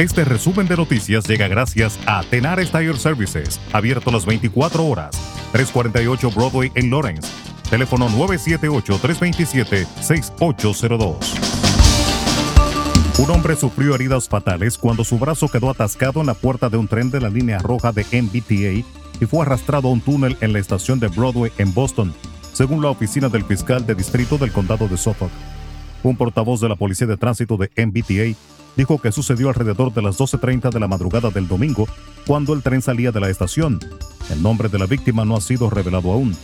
Este resumen de noticias llega gracias a Tenar Tire Services, abierto las 24 horas, 348 Broadway en Lawrence. Teléfono 978-327-6802. Un hombre sufrió heridas fatales cuando su brazo quedó atascado en la puerta de un tren de la línea roja de MBTA y fue arrastrado a un túnel en la estación de Broadway en Boston, según la oficina del fiscal de distrito del condado de Suffolk. Un portavoz de la Policía de Tránsito de MBTA dijo que sucedió alrededor de las 12.30 de la madrugada del domingo, cuando el tren salía de la estación. El nombre de la víctima no ha sido revelado aún.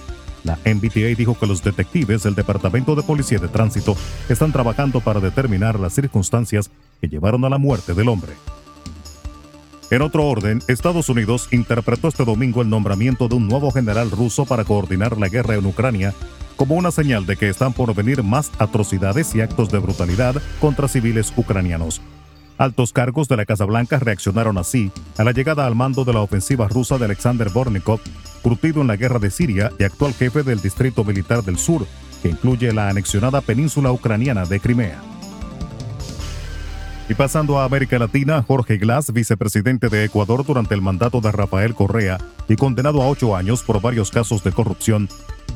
La MBTA dijo que los detectives del Departamento de Policía de Tránsito están trabajando para determinar las circunstancias que llevaron a la muerte del hombre. En otro orden, Estados Unidos interpretó este domingo el nombramiento de un nuevo general ruso para coordinar la guerra en Ucrania como una señal de que están por venir más atrocidades y actos de brutalidad contra civiles ucranianos. Altos cargos de la Casa Blanca reaccionaron así a la llegada al mando de la ofensiva rusa de Alexander Bornikov, curtido en la guerra de Siria y actual jefe del Distrito Militar del Sur, que incluye la anexionada península ucraniana de Crimea. Y pasando a América Latina, Jorge Glass, vicepresidente de Ecuador durante el mandato de Rafael Correa y condenado a ocho años por varios casos de corrupción,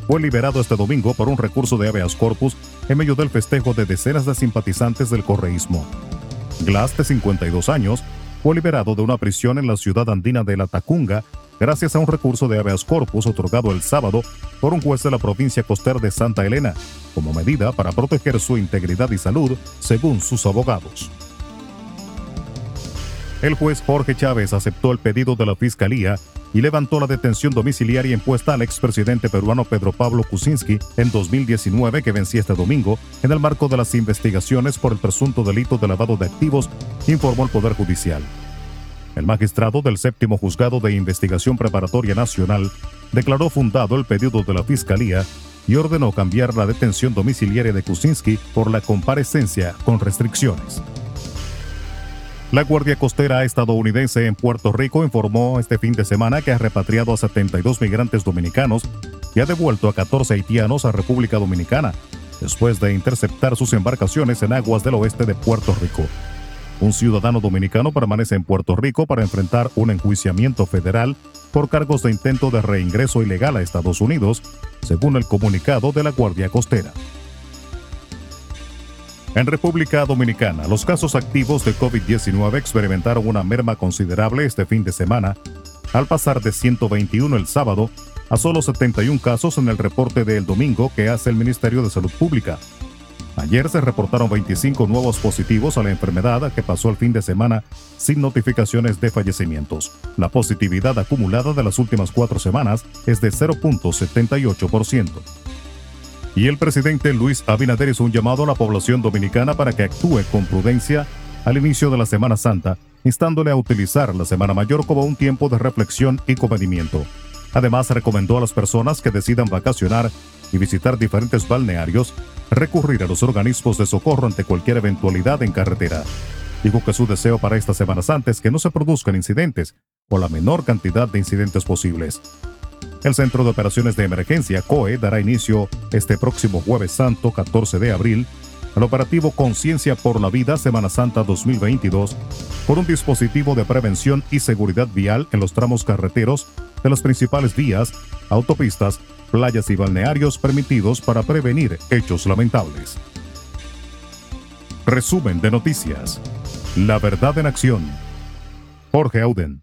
fue liberado este domingo por un recurso de habeas corpus en medio del festejo de decenas de simpatizantes del correísmo. Glass, de 52 años, fue liberado de una prisión en la ciudad andina de La Tacunga gracias a un recurso de habeas corpus otorgado el sábado por un juez de la provincia costera de Santa Elena, como medida para proteger su integridad y salud, según sus abogados. El juez Jorge Chávez aceptó el pedido de la Fiscalía y levantó la detención domiciliaria impuesta al expresidente peruano Pedro Pablo Kuczynski en 2019 que vencía este domingo en el marco de las investigaciones por el presunto delito de lavado de activos, informó el Poder Judicial. El magistrado del séptimo juzgado de investigación preparatoria nacional declaró fundado el pedido de la Fiscalía y ordenó cambiar la detención domiciliaria de Kuczynski por la comparecencia con restricciones. La Guardia Costera estadounidense en Puerto Rico informó este fin de semana que ha repatriado a 72 migrantes dominicanos y ha devuelto a 14 haitianos a República Dominicana, después de interceptar sus embarcaciones en aguas del oeste de Puerto Rico. Un ciudadano dominicano permanece en Puerto Rico para enfrentar un enjuiciamiento federal por cargos de intento de reingreso ilegal a Estados Unidos, según el comunicado de la Guardia Costera. En República Dominicana, los casos activos de COVID-19 experimentaron una merma considerable este fin de semana, al pasar de 121 el sábado a solo 71 casos en el reporte del domingo que hace el Ministerio de Salud Pública. Ayer se reportaron 25 nuevos positivos a la enfermedad que pasó el fin de semana sin notificaciones de fallecimientos. La positividad acumulada de las últimas cuatro semanas es de 0.78% y el presidente Luis Abinader hizo un llamado a la población dominicana para que actúe con prudencia al inicio de la Semana Santa, instándole a utilizar la Semana Mayor como un tiempo de reflexión y comedimiento. Además, recomendó a las personas que decidan vacacionar y visitar diferentes balnearios recurrir a los organismos de socorro ante cualquier eventualidad en carretera. Dijo que su deseo para esta Semana Santa es que no se produzcan incidentes o la menor cantidad de incidentes posibles. El Centro de Operaciones de Emergencia, COE, dará inicio este próximo jueves santo 14 de abril al operativo Conciencia por la Vida Semana Santa 2022 por un dispositivo de prevención y seguridad vial en los tramos carreteros de las principales vías, autopistas, playas y balnearios permitidos para prevenir hechos lamentables. Resumen de noticias. La verdad en acción. Jorge Auden.